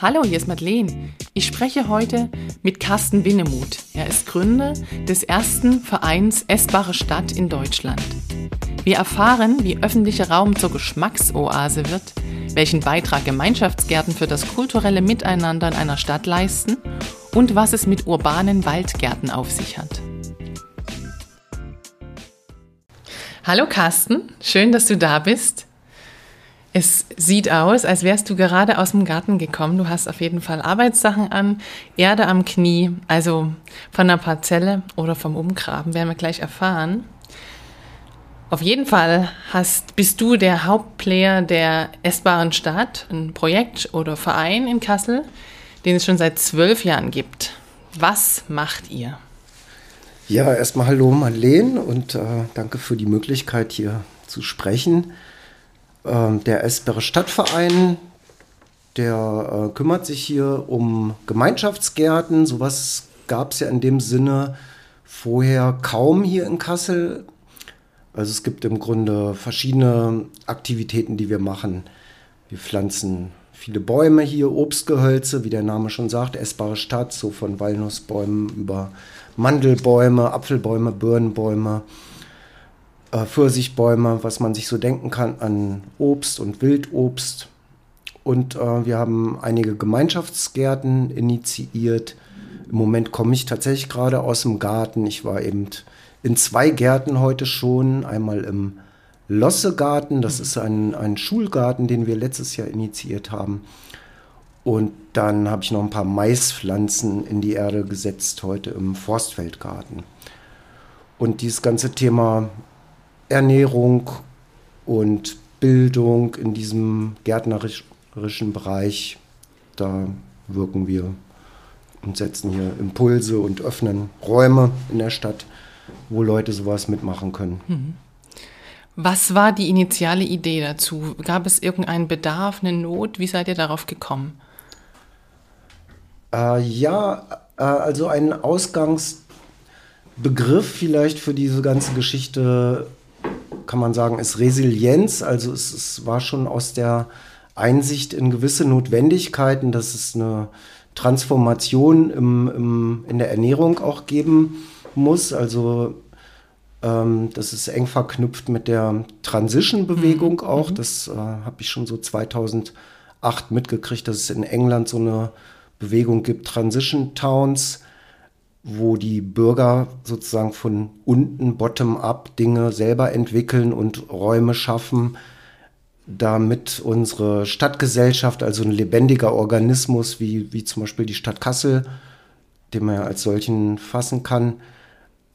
Hallo, hier ist Madeleine. Ich spreche heute mit Carsten Winnemuth. Er ist Gründer des ersten Vereins Essbare Stadt in Deutschland. Wir erfahren, wie öffentlicher Raum zur Geschmacksoase wird, welchen Beitrag Gemeinschaftsgärten für das kulturelle Miteinander in einer Stadt leisten und was es mit urbanen Waldgärten auf sich hat. Hallo Carsten, schön, dass du da bist. Es sieht aus, als wärst du gerade aus dem Garten gekommen. Du hast auf jeden Fall Arbeitssachen an, Erde am Knie, also von der Parzelle oder vom Umgraben, werden wir gleich erfahren. Auf jeden Fall hast, bist du der Hauptplayer der Essbaren Stadt, ein Projekt oder Verein in Kassel, den es schon seit zwölf Jahren gibt. Was macht ihr? Ja, erstmal hallo Marlene und äh, danke für die Möglichkeit hier zu sprechen. Ähm, der Esbere Stadtverein, der äh, kümmert sich hier um Gemeinschaftsgärten. Sowas gab es ja in dem Sinne vorher kaum hier in Kassel. Also es gibt im Grunde verschiedene Aktivitäten, die wir machen. Wir pflanzen viele Bäume hier, Obstgehölze, wie der Name schon sagt, essbare Stadt, so von Walnussbäumen über Mandelbäume, Apfelbäume, Birnenbäume äh, Pfirsichbäume, was man sich so denken kann an Obst und Wildobst. Und äh, wir haben einige Gemeinschaftsgärten initiiert. Im Moment komme ich tatsächlich gerade aus dem Garten. Ich war eben in zwei Gärten heute schon. Einmal im Lossegarten, das ist ein, ein Schulgarten, den wir letztes Jahr initiiert haben. Und dann habe ich noch ein paar Maispflanzen in die Erde gesetzt heute im Forstfeldgarten. Und dieses ganze Thema Ernährung und Bildung in diesem gärtnerischen Bereich, da wirken wir und setzen hier Impulse und öffnen Räume in der Stadt, wo Leute sowas mitmachen können. Mhm. Was war die initiale Idee dazu? Gab es irgendeinen Bedarf, eine Not? Wie seid ihr darauf gekommen? Äh, ja, äh, also ein Ausgangsbegriff vielleicht für diese ganze Geschichte kann man sagen, ist Resilienz. Also es, es war schon aus der Einsicht in gewisse Notwendigkeiten, dass es eine Transformation im, im, in der Ernährung auch geben muss. Also ähm, das ist eng verknüpft mit der Transition-Bewegung mhm. auch. Mhm. Das äh, habe ich schon so 2008 mitgekriegt, dass es in England so eine Bewegung gibt, Transition Towns wo die Bürger sozusagen von unten, bottom-up Dinge selber entwickeln und Räume schaffen, damit unsere Stadtgesellschaft, also ein lebendiger Organismus wie, wie zum Beispiel die Stadt Kassel, den man ja als solchen fassen kann,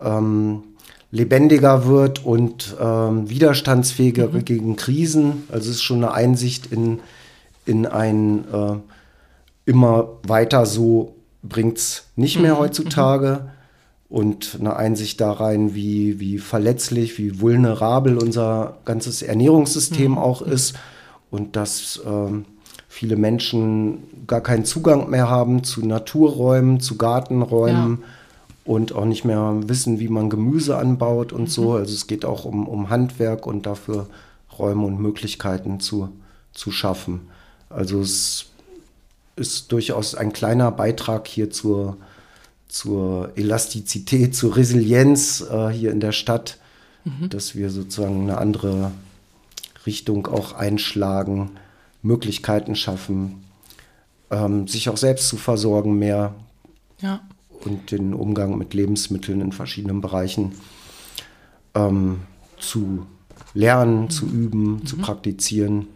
ähm, lebendiger wird und ähm, widerstandsfähiger mhm. gegen Krisen. Also es ist schon eine Einsicht in, in ein äh, immer weiter so bringt es nicht mehr mhm. heutzutage. Mhm. Und eine Einsicht da rein, wie, wie verletzlich, wie vulnerabel unser ganzes Ernährungssystem mhm. auch ist. Und dass ähm, viele Menschen gar keinen Zugang mehr haben zu Naturräumen, zu Gartenräumen. Ja und auch nicht mehr wissen, wie man Gemüse anbaut und mhm. so. Also es geht auch um, um Handwerk und dafür Räume und Möglichkeiten zu, zu schaffen. Also es ist durchaus ein kleiner Beitrag hier zur, zur Elastizität, zur Resilienz äh, hier in der Stadt, mhm. dass wir sozusagen eine andere Richtung auch einschlagen, Möglichkeiten schaffen, ähm, sich auch selbst zu versorgen mehr ja. und den Umgang mit Lebensmitteln in verschiedenen Bereichen ähm, zu lernen, mhm. zu üben, mhm. zu praktizieren.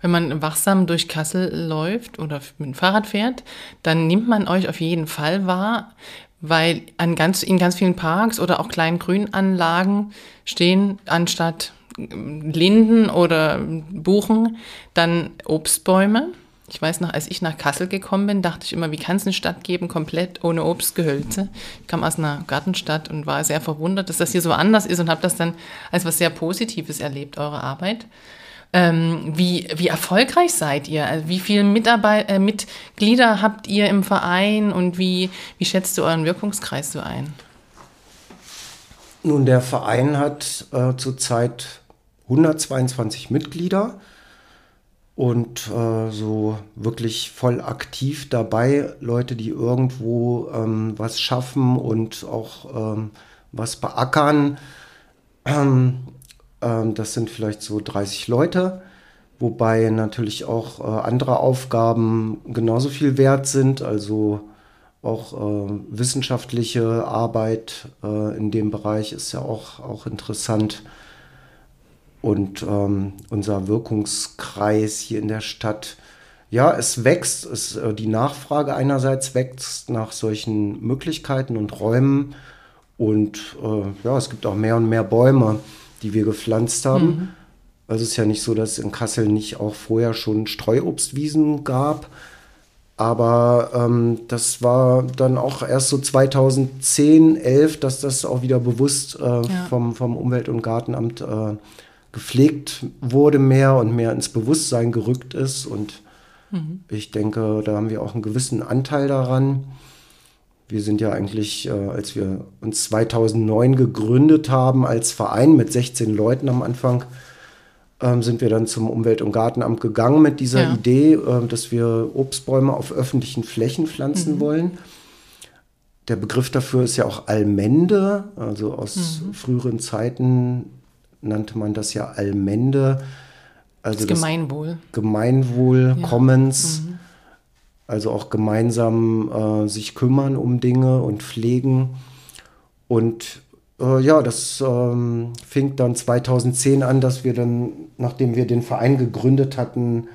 Wenn man wachsam durch Kassel läuft oder mit dem Fahrrad fährt, dann nimmt man euch auf jeden Fall wahr, weil an ganz, in ganz vielen Parks oder auch kleinen Grünanlagen stehen anstatt Linden oder Buchen dann Obstbäume. Ich weiß noch, als ich nach Kassel gekommen bin, dachte ich immer, wie kann es eine Stadt geben, komplett ohne Obstgehölze? Ich kam aus einer Gartenstadt und war sehr verwundert, dass das hier so anders ist und habe das dann als was sehr Positives erlebt, eure Arbeit. Ähm, wie, wie erfolgreich seid ihr? Also wie viele Mitarbeit äh, Mitglieder habt ihr im Verein und wie, wie schätzt du euren Wirkungskreis so ein? Nun, der Verein hat äh, zurzeit 122 Mitglieder und äh, so wirklich voll aktiv dabei, Leute, die irgendwo ähm, was schaffen und auch ähm, was beackern. Ähm, ähm das sind vielleicht so 30 Leute, wobei natürlich auch äh, andere Aufgaben genauso viel wert sind, also auch äh, wissenschaftliche Arbeit äh, in dem Bereich ist ja auch, auch interessant. Und ähm, unser Wirkungskreis hier in der Stadt, ja, es wächst, es, äh, die Nachfrage einerseits wächst nach solchen Möglichkeiten und Räumen. Und äh, ja, es gibt auch mehr und mehr Bäume, die wir gepflanzt haben. Mhm. Also es ist ja nicht so, dass es in Kassel nicht auch vorher schon Streuobstwiesen gab. Aber ähm, das war dann auch erst so 2010, 11, dass das auch wieder bewusst äh, ja. vom, vom Umwelt- und Gartenamt äh, gepflegt wurde mehr und mehr ins Bewusstsein gerückt ist. Und mhm. ich denke, da haben wir auch einen gewissen Anteil daran. Wir sind ja eigentlich, äh, als wir uns 2009 gegründet haben, als Verein mit 16 Leuten am Anfang, ähm, sind wir dann zum Umwelt- und Gartenamt gegangen mit dieser ja. Idee, äh, dass wir Obstbäume auf öffentlichen Flächen pflanzen mhm. wollen. Der Begriff dafür ist ja auch Almende, also aus mhm. früheren Zeiten nannte man das ja Allmende. Also das Gemeinwohl. Gemeinwohl, ja. Commons. Mhm. Also auch gemeinsam äh, sich kümmern um Dinge und pflegen. Und äh, ja, das ähm, fing dann 2010 an, dass wir dann, nachdem wir den Verein gegründet hatten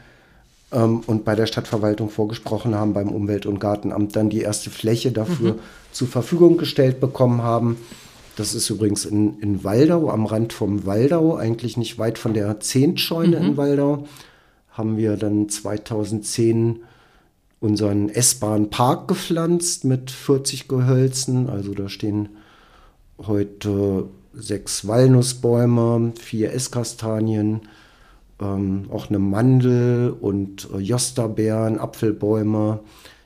ähm, und bei der Stadtverwaltung vorgesprochen haben, beim Umwelt- und Gartenamt dann die erste Fläche dafür mhm. zur Verfügung gestellt bekommen haben. Das ist übrigens in, in Waldau, am Rand vom Waldau, eigentlich nicht weit von der Zehntscheune mhm. in Waldau, haben wir dann 2010 unseren essbaren Park gepflanzt mit 40 Gehölzen. Also da stehen heute sechs Walnussbäume, vier Esskastanien, ähm, auch eine Mandel und äh, Josterbeeren, Apfelbäume.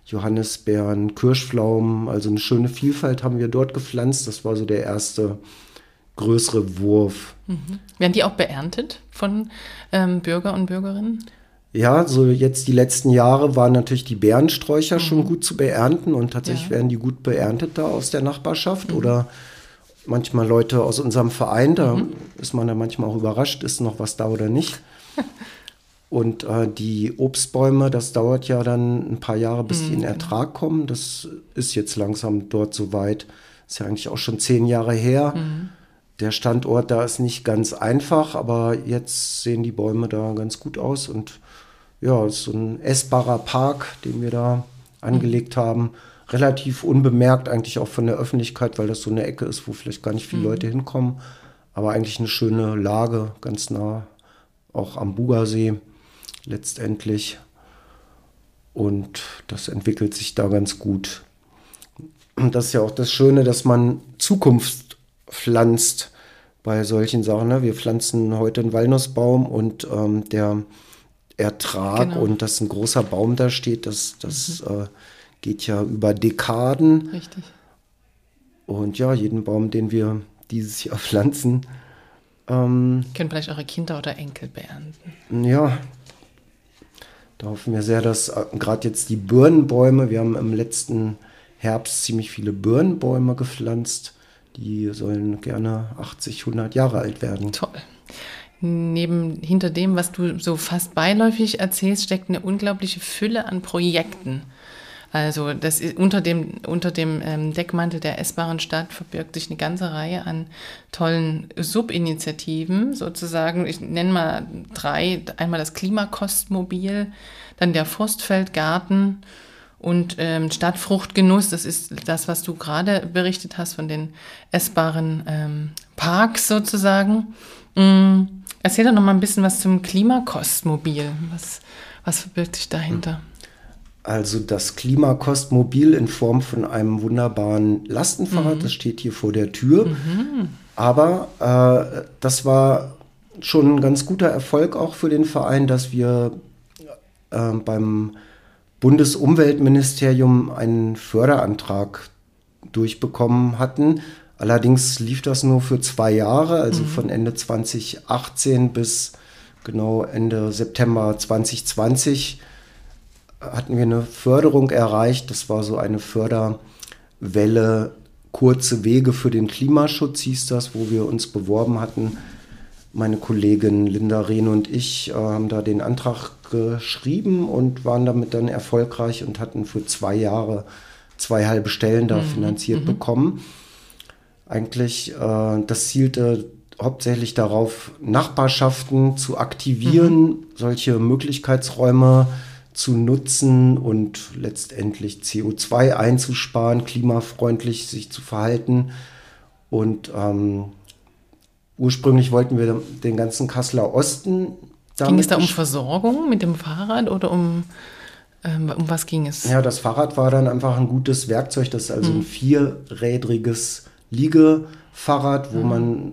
Johannisbeeren, Kirschpflaumen, also eine schöne Vielfalt haben wir dort gepflanzt. Das war so der erste größere Wurf. Mhm. Werden die auch beerntet von ähm, Bürger und Bürgerinnen? Ja, so jetzt die letzten Jahre waren natürlich die Bärensträucher mhm. schon gut zu beernten und tatsächlich ja. werden die gut beerntet da aus der Nachbarschaft mhm. oder manchmal Leute aus unserem Verein, da mhm. ist man dann manchmal auch überrascht, ist noch was da oder nicht. Und äh, die Obstbäume, das dauert ja dann ein paar Jahre, bis die in mhm. Ertrag kommen. Das ist jetzt langsam dort soweit. Ist ja eigentlich auch schon zehn Jahre her. Mhm. Der Standort da ist nicht ganz einfach, aber jetzt sehen die Bäume da ganz gut aus. Und ja, so ein essbarer Park, den wir da angelegt haben. Relativ unbemerkt eigentlich auch von der Öffentlichkeit, weil das so eine Ecke ist, wo vielleicht gar nicht viele mhm. Leute hinkommen. Aber eigentlich eine schöne Lage, ganz nah, auch am Bugersee letztendlich. Und das entwickelt sich da ganz gut. Und das ist ja auch das Schöne, dass man Zukunft pflanzt bei solchen Sachen. Ne? Wir pflanzen heute einen Walnussbaum und ähm, der Ertrag genau. und dass ein großer Baum da steht, das, das mhm. äh, geht ja über Dekaden. Richtig. Und ja, jeden Baum, den wir dieses Jahr pflanzen, ähm, können vielleicht eure Kinder oder Enkel beernten. Ja, da hoffen wir sehr, dass äh, gerade jetzt die Birnenbäume, wir haben im letzten Herbst ziemlich viele Birnenbäume gepflanzt. Die sollen gerne 80, 100 Jahre alt werden. Toll. Neben, hinter dem, was du so fast beiläufig erzählst, steckt eine unglaubliche Fülle an Projekten. Also das ist, unter dem, unter dem ähm, Deckmantel der essbaren Stadt verbirgt sich eine ganze Reihe an tollen Subinitiativen, sozusagen. Ich nenne mal drei. Einmal das Klimakostmobil, dann der Forstfeldgarten und ähm, Stadtfruchtgenuss. Das ist das, was du gerade berichtet hast von den essbaren ähm, Parks sozusagen. Mhm. Erzähl doch noch mal ein bisschen was zum Klimakostmobil. Was, was verbirgt sich dahinter? Also das Klimakostmobil in Form von einem wunderbaren Lastenfahrrad, mhm. das steht hier vor der Tür. Mhm. Aber äh, das war schon ein ganz guter Erfolg auch für den Verein, dass wir äh, beim Bundesumweltministerium einen Förderantrag durchbekommen hatten. Allerdings lief das nur für zwei Jahre, also mhm. von Ende 2018 bis genau Ende September 2020 hatten wir eine Förderung erreicht. Das war so eine Förderwelle, kurze Wege für den Klimaschutz hieß das, wo wir uns beworben hatten. Meine Kollegin Linda Rehn und ich äh, haben da den Antrag geschrieben und waren damit dann erfolgreich und hatten für zwei Jahre zwei halbe Stellen da mhm. finanziert mhm. bekommen. Eigentlich, äh, das zielte hauptsächlich darauf, Nachbarschaften zu aktivieren, mhm. solche Möglichkeitsräume zu nutzen und letztendlich CO2 einzusparen, klimafreundlich sich zu verhalten. Und ähm, ursprünglich wollten wir den ganzen Kasseler Osten. Ging es da um Versorgung mit dem Fahrrad oder um, ähm, um was ging es? Ja, das Fahrrad war dann einfach ein gutes Werkzeug. Das ist also mhm. ein vierrädriges Liegefahrrad, wo mhm. man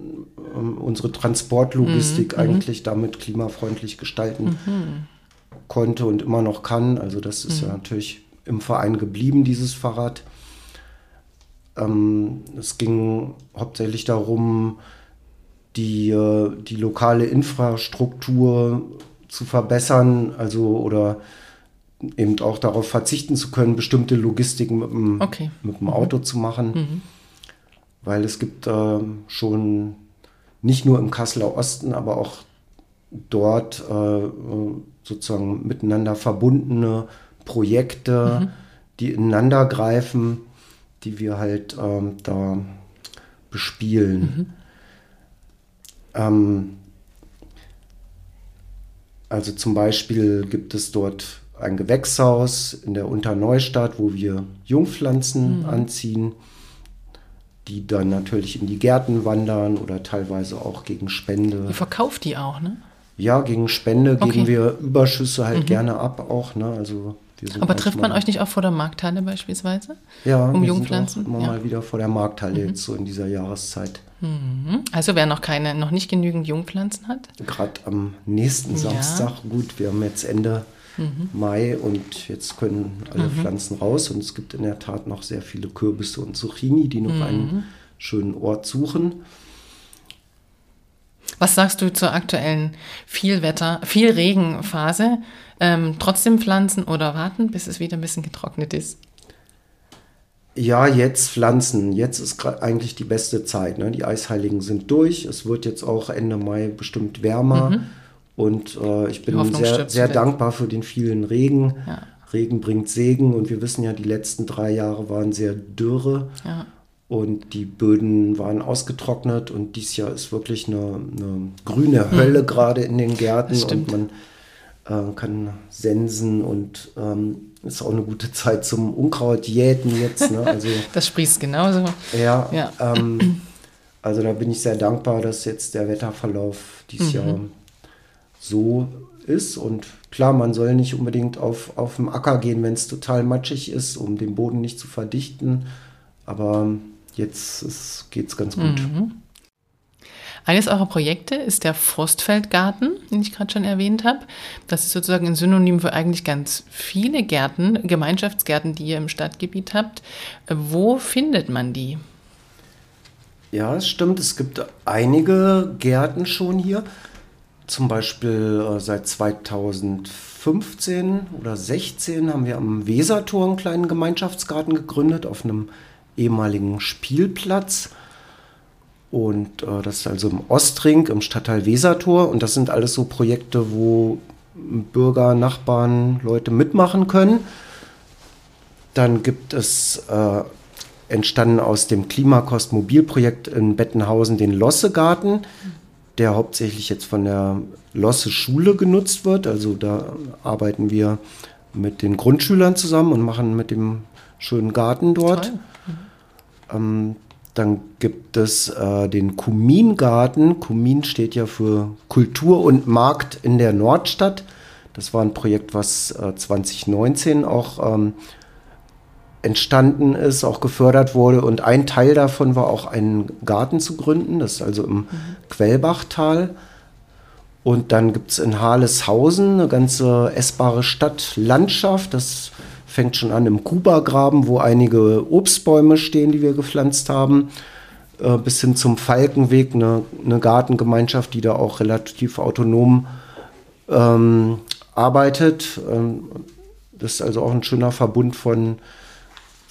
ähm, unsere Transportlogistik mhm. eigentlich damit klimafreundlich gestalten mhm. konnte und immer noch kann. Also das ist ja mhm. natürlich im Verein geblieben, dieses Fahrrad. Ähm, es ging hauptsächlich darum, die, äh, die lokale Infrastruktur zu verbessern, also oder eben auch darauf verzichten zu können, bestimmte Logistiken mit dem, okay. mit dem Auto mhm. zu machen. Mhm. Weil es gibt äh, schon nicht nur im Kasseler Osten, aber auch dort äh, sozusagen miteinander verbundene Projekte, mhm. die ineinander greifen, die wir halt ähm, da bespielen. Mhm. Ähm, also zum Beispiel gibt es dort ein Gewächshaus in der Unterneustadt, wo wir Jungpflanzen mhm. anziehen, die dann natürlich in die Gärten wandern oder teilweise auch gegen Spende. Ihr verkauft die auch, ne? Ja, gegen Spende okay. geben wir Überschüsse halt mhm. gerne ab auch, ne? Also aber trifft man euch nicht auch vor der Markthalle beispielsweise? Ja, um Jungpflanzen? immer ja. mal wieder vor der Markthalle mhm. jetzt so in dieser Jahreszeit. Mhm. Also wer noch keine, noch nicht genügend Jungpflanzen hat? Gerade am nächsten Samstag, ja. gut, wir haben jetzt Ende mhm. Mai und jetzt können alle mhm. Pflanzen raus und es gibt in der Tat noch sehr viele Kürbisse und Zucchini, die noch mhm. einen schönen Ort suchen. Was sagst du zur aktuellen Vielwetter, Vielregenphase? Ähm, trotzdem pflanzen oder warten, bis es wieder ein bisschen getrocknet ist? Ja, jetzt pflanzen. Jetzt ist eigentlich die beste Zeit. Ne? Die Eisheiligen sind durch. Es wird jetzt auch Ende Mai bestimmt wärmer. Mhm. Und äh, ich bin sehr, sehr dankbar für den vielen Regen. Ja. Regen bringt Segen und wir wissen ja, die letzten drei Jahre waren sehr dürre. Ja. Und die Böden waren ausgetrocknet und dieses Jahr ist wirklich eine, eine grüne Hölle mhm. gerade in den Gärten und man äh, kann sensen und ähm, ist auch eine gute Zeit zum Unkraut jäten jetzt. Ne? Also, das sprießt genauso. Ja, ja. Ähm, also da bin ich sehr dankbar, dass jetzt der Wetterverlauf dieses mhm. Jahr so ist. Und klar, man soll nicht unbedingt auf, auf dem Acker gehen, wenn es total matschig ist, um den Boden nicht zu verdichten. Aber jetzt geht es ganz gut. Mhm. Eines eurer Projekte ist der Frostfeldgarten, den ich gerade schon erwähnt habe. Das ist sozusagen ein Synonym für eigentlich ganz viele Gärten, Gemeinschaftsgärten, die ihr im Stadtgebiet habt. Wo findet man die? Ja, es stimmt. Es gibt einige Gärten schon hier. Zum Beispiel äh, seit 2015 oder 16 haben wir am Wesertor einen kleinen Gemeinschaftsgarten gegründet auf einem ehemaligen Spielplatz. Und äh, das ist also im Ostring, im Stadtteil Wesertor. Und das sind alles so Projekte, wo Bürger, Nachbarn, Leute mitmachen können. Dann gibt es äh, entstanden aus dem Klimakost-Mobilprojekt in Bettenhausen den Lossegarten der hauptsächlich jetzt von der Losse Schule genutzt wird. Also da arbeiten wir mit den Grundschülern zusammen und machen mit dem schönen Garten dort. Mhm. Ähm, dann gibt es äh, den Kumingarten. Kumin steht ja für Kultur und Markt in der Nordstadt. Das war ein Projekt, was äh, 2019 auch ähm, entstanden ist, auch gefördert wurde. Und ein Teil davon war auch einen Garten zu gründen, das ist also im mhm. Quellbachtal. Und dann gibt es in Harleshausen eine ganze essbare Stadtlandschaft. Das fängt schon an im Kuba-Graben, wo einige Obstbäume stehen, die wir gepflanzt haben, äh, bis hin zum Falkenweg, eine, eine Gartengemeinschaft, die da auch relativ autonom ähm, arbeitet. Ähm, das ist also auch ein schöner Verbund von,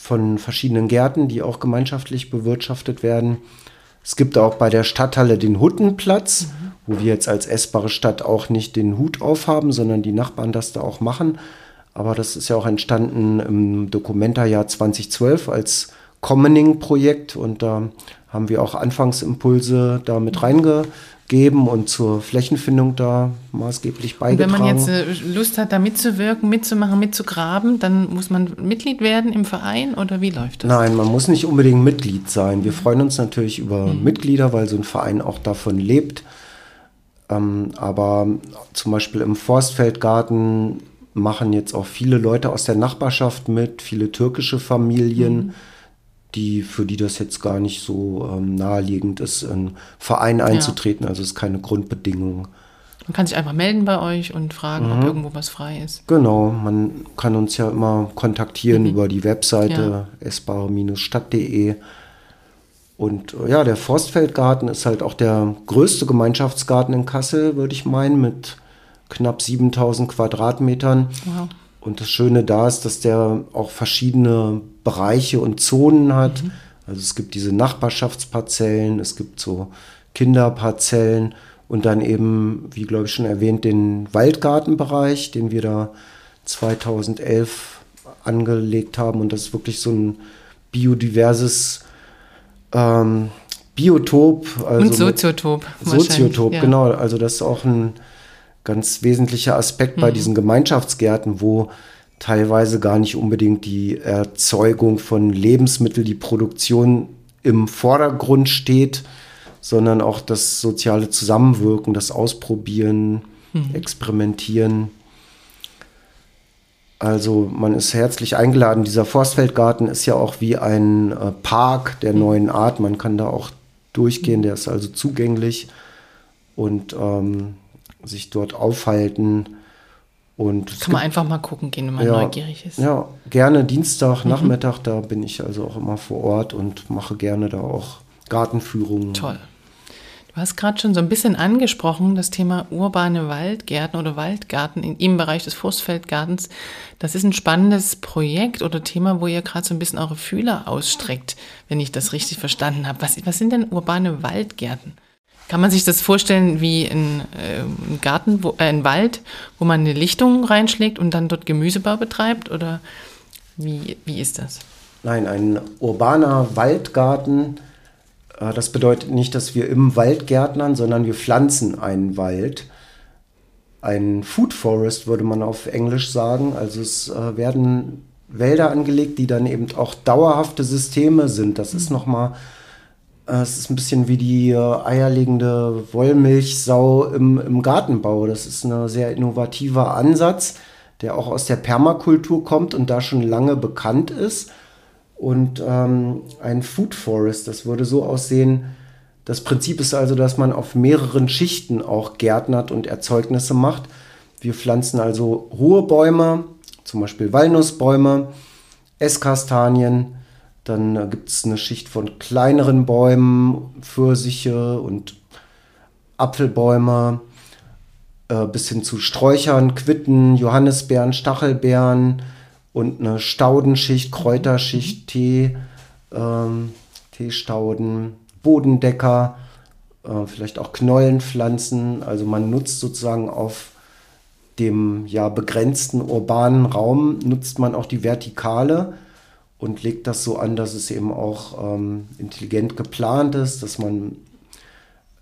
von verschiedenen Gärten, die auch gemeinschaftlich bewirtschaftet werden. Es gibt auch bei der Stadthalle den Huttenplatz, mhm. wo wir jetzt als essbare Stadt auch nicht den Hut aufhaben, sondern die Nachbarn das da auch machen. Aber das ist ja auch entstanden im Dokumentarjahr 2012 als Commoning-Projekt und da haben wir auch Anfangsimpulse da mit reingegeben und zur Flächenfindung da maßgeblich beigetragen. Und wenn man jetzt äh, Lust hat, da mitzuwirken, mitzumachen, mitzugraben, dann muss man Mitglied werden im Verein oder wie läuft das? Nein, man muss nicht unbedingt Mitglied sein. Wir freuen uns natürlich über mhm. Mitglieder, weil so ein Verein auch davon lebt. Ähm, aber zum Beispiel im Forstfeldgarten machen jetzt auch viele Leute aus der Nachbarschaft mit, viele türkische Familien, mhm. Die, für die das jetzt gar nicht so ähm, naheliegend ist, in einen Verein einzutreten. Ja. Also es ist keine Grundbedingung. Man kann sich einfach melden bei euch und fragen, mhm. ob irgendwo was frei ist. Genau, man kann uns ja immer kontaktieren mhm. über die Webseite ja. essbare-stadt.de. Und äh, ja, der Forstfeldgarten ist halt auch der größte Gemeinschaftsgarten in Kassel, würde ich meinen, mit knapp 7000 Quadratmetern. Wow. Und das Schöne da ist, dass der auch verschiedene Bereiche und Zonen hat. Mhm. Also es gibt diese Nachbarschaftsparzellen, es gibt so Kinderparzellen und dann eben, wie glaube ich schon erwähnt, den Waldgartenbereich, den wir da 2011 angelegt haben. Und das ist wirklich so ein biodiverses ähm, Biotop. Also und Soziotop. Soziotop, ja. genau. Also das ist auch ein ganz wesentlicher Aspekt bei mhm. diesen Gemeinschaftsgärten, wo teilweise gar nicht unbedingt die Erzeugung von Lebensmitteln, die Produktion im Vordergrund steht, sondern auch das soziale Zusammenwirken, das Ausprobieren, mhm. Experimentieren. Also man ist herzlich eingeladen. Dieser Forstfeldgarten ist ja auch wie ein äh, Park der mhm. neuen Art. Man kann da auch durchgehen, der ist also zugänglich. Und ähm, sich dort aufhalten. Und Kann man einfach mal gucken gehen, wenn man ja, neugierig ist. Ja, gerne Dienstag, mhm. Nachmittag, da bin ich also auch immer vor Ort und mache gerne da auch Gartenführungen. Toll. Du hast gerade schon so ein bisschen angesprochen, das Thema urbane Waldgärten oder Waldgarten in, im Bereich des Forstfeldgartens. Das ist ein spannendes Projekt oder Thema, wo ihr gerade so ein bisschen eure Fühler ausstreckt, wenn ich das richtig verstanden habe. Was, was sind denn urbane Waldgärten? Kann man sich das vorstellen wie ein, äh, ein Garten, wo, äh, ein Wald, wo man eine Lichtung reinschlägt und dann dort Gemüsebau betreibt? Oder wie, wie ist das? Nein, ein urbaner Waldgarten, äh, das bedeutet nicht, dass wir im Wald gärtnern, sondern wir pflanzen einen Wald. Ein Food Forest würde man auf Englisch sagen. Also es äh, werden Wälder angelegt, die dann eben auch dauerhafte Systeme sind. Das ist nochmal es ist ein bisschen wie die äh, eierlegende Wollmilchsau im, im Gartenbau. Das ist ein sehr innovativer Ansatz, der auch aus der Permakultur kommt und da schon lange bekannt ist. Und ähm, ein Food Forest, das würde so aussehen. Das Prinzip ist also, dass man auf mehreren Schichten auch gärtnert und Erzeugnisse macht. Wir pflanzen also hohe Bäume, zum Beispiel Walnussbäume, Esskastanien, dann äh, gibt es eine Schicht von kleineren Bäumen, Pfirsiche und Apfelbäume, äh, bis hin zu Sträuchern, Quitten, Johannisbeeren, Stachelbeeren und eine Staudenschicht, Kräuterschicht, Tee, ähm, Teestauden, Bodendecker, äh, vielleicht auch Knollenpflanzen. Also man nutzt sozusagen auf dem ja begrenzten urbanen Raum nutzt man auch die Vertikale und legt das so an, dass es eben auch ähm, intelligent geplant ist, dass man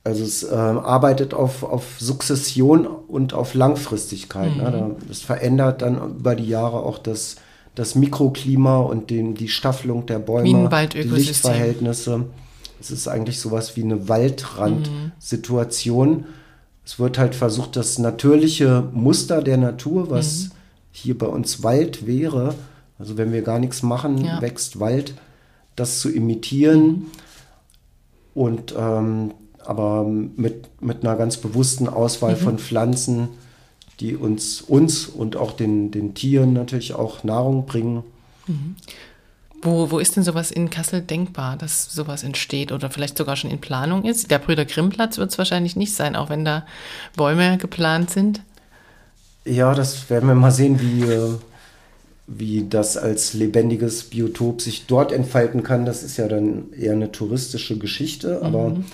also es äh, arbeitet auf, auf Sukzession und auf Langfristigkeit. Ne? Mhm. Ne? Das verändert dann über die Jahre auch das, das Mikroklima und den, die Staffelung der Bäume, die Lichtverhältnisse. Es ist eigentlich sowas wie eine Waldrandsituation. Mhm. Es wird halt versucht, das natürliche Muster der Natur, was mhm. hier bei uns Wald wäre, also wenn wir gar nichts machen, ja. wächst Wald, das zu imitieren. Mhm. Und ähm, aber mit, mit einer ganz bewussten Auswahl mhm. von Pflanzen, die uns, uns und auch den, den Tieren natürlich auch Nahrung bringen. Mhm. Wo, wo ist denn sowas in Kassel denkbar, dass sowas entsteht oder vielleicht sogar schon in Planung ist? Der Brüder Grimm Platz wird es wahrscheinlich nicht sein, auch wenn da Bäume geplant sind. Ja, das werden wir mal sehen, wie, äh, wie das als lebendiges Biotop sich dort entfalten kann. Das ist ja dann eher eine touristische Geschichte, aber mhm.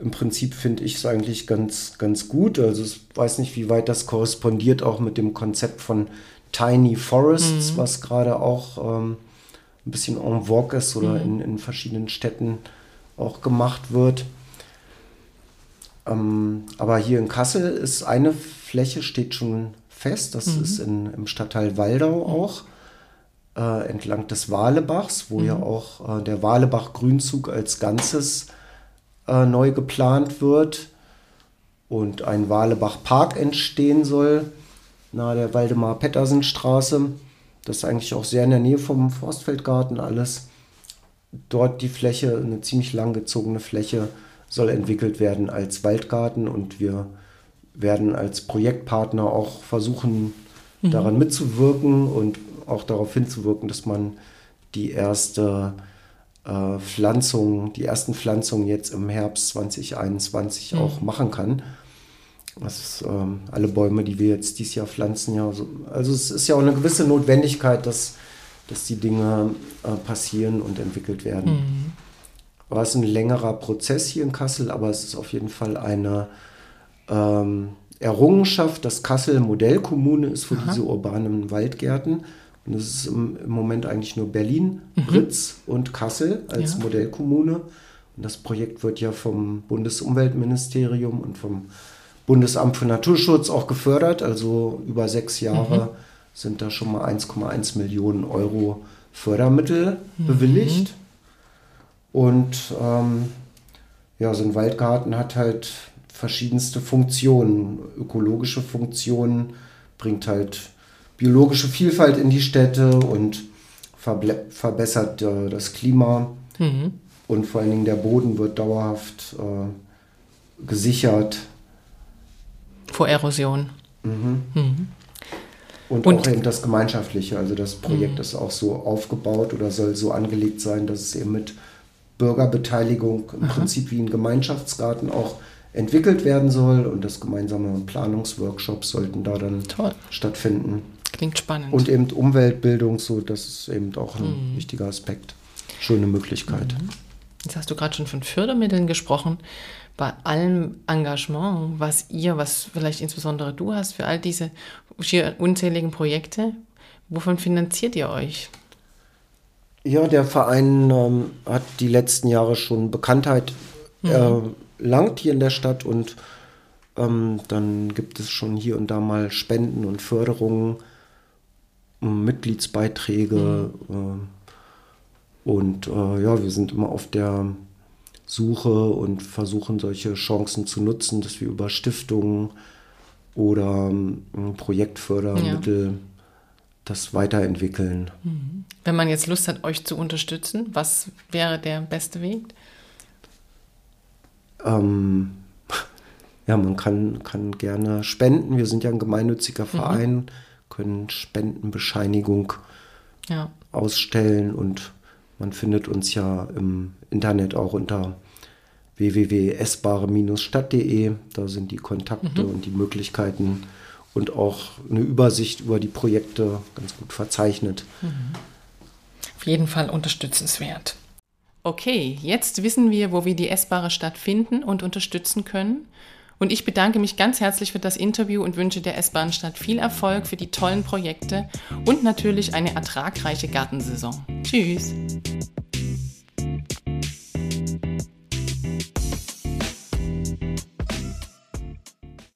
im Prinzip finde ich es eigentlich ganz, ganz gut. Also ich weiß nicht, wie weit das korrespondiert auch mit dem Konzept von Tiny Forests, mhm. was gerade auch ähm, ein bisschen en vogue ist oder mhm. in, in verschiedenen Städten auch gemacht wird. Ähm, aber hier in Kassel ist eine Fläche, steht schon fest, das mhm. ist in, im Stadtteil Waldau auch, äh, entlang des Walebachs, wo mhm. ja auch äh, der Walebach-Grünzug als Ganzes äh, neu geplant wird und ein Walebach-Park entstehen soll, nahe der Waldemar-Pettersen-Straße. Das ist eigentlich auch sehr in der Nähe vom Forstfeldgarten alles. Dort die Fläche, eine ziemlich lang gezogene Fläche, soll entwickelt werden als Waldgarten und wir werden als Projektpartner auch versuchen, mhm. daran mitzuwirken und auch darauf hinzuwirken, dass man die erste äh, Pflanzung, die ersten Pflanzungen jetzt im Herbst 2021 mhm. auch machen kann. Das ist, ähm, alle Bäume, die wir jetzt dieses Jahr pflanzen, ja, so, also es ist ja auch eine gewisse Notwendigkeit, dass, dass die Dinge äh, passieren und entwickelt werden. Mhm war es ein längerer Prozess hier in Kassel, aber es ist auf jeden Fall eine ähm, Errungenschaft, dass Kassel Modellkommune ist für Aha. diese urbanen Waldgärten. Und es ist im, im, Moment eigentlich nur Berlin, mhm. Britz und Kassel als ja. Modellkommune. Und das Projekt wird ja vom Bundesumweltministerium und vom Bundesamt für Naturschutz auch gefördert. Also über sechs Jahre mhm. sind da schon mal 1,1 Millionen Euro Fördermittel mhm. bewilligt. Und ähm, ja, so ein Waldgarten hat halt verschiedenste Funktionen, ökologische Funktionen, bringt halt biologische Vielfalt in die Städte und verbessert äh, das Klima. Mhm. Und vor allen Dingen der Boden wird dauerhaft äh, gesichert. Vor Erosion. Mhm. Mhm. Und, und, auch eben das Gemeinschaftliche. Also das Projekt mhm. ist auch so aufgebaut oder soll so angelegt sein, dass es eben mit Bürgerbeteiligung im Aha. Prinzip wie ein Gemeinschaftsgarten auch entwickelt werden soll und das gemeinsame Planungsworkshops sollten da dann Toll. stattfinden. Klingt spannend. Und eben Umweltbildung, so das ist eben auch ein mhm. wichtiger Aspekt. Schöne Möglichkeit. Mhm. Jetzt hast du gerade schon von Fördermitteln gesprochen. Bei allem Engagement, was ihr, was vielleicht insbesondere du hast für all diese unzähligen Projekte, wovon finanziert ihr euch? Ja, der Verein ähm, hat die letzten Jahre schon Bekanntheit mhm. Erlangt hier in der Stadt und ähm, dann gibt es schon hier und da mal Spenden und Förderungen, Mitgliedsbeiträge mhm. äh, und äh, ja, wir sind immer auf der Suche und versuchen solche Chancen zu nutzen, dass wir über Stiftungen oder ähm, Projektfördermittel ja das weiterentwickeln. Mhm. Wenn man jetzt Lust hat, euch zu unterstützen, was wäre der beste Weg? Ähm, ja, man kann, kann gerne spenden. Wir sind ja ein gemeinnütziger mhm. Verein, mhm. können Spendenbescheinigung ja. ausstellen und man findet uns ja im Internet auch unter www.essbare-stadt.de. Da sind die Kontakte mhm. und die Möglichkeiten und auch eine Übersicht über die Projekte ganz gut verzeichnet. Mhm. Auf jeden Fall unterstützenswert. Okay, jetzt wissen wir, wo wir die essbare Stadt finden und unterstützen können. Und ich bedanke mich ganz herzlich für das Interview und wünsche der S-Bahn Stadt viel Erfolg für die tollen Projekte und natürlich eine ertragreiche Gartensaison. Tschüss!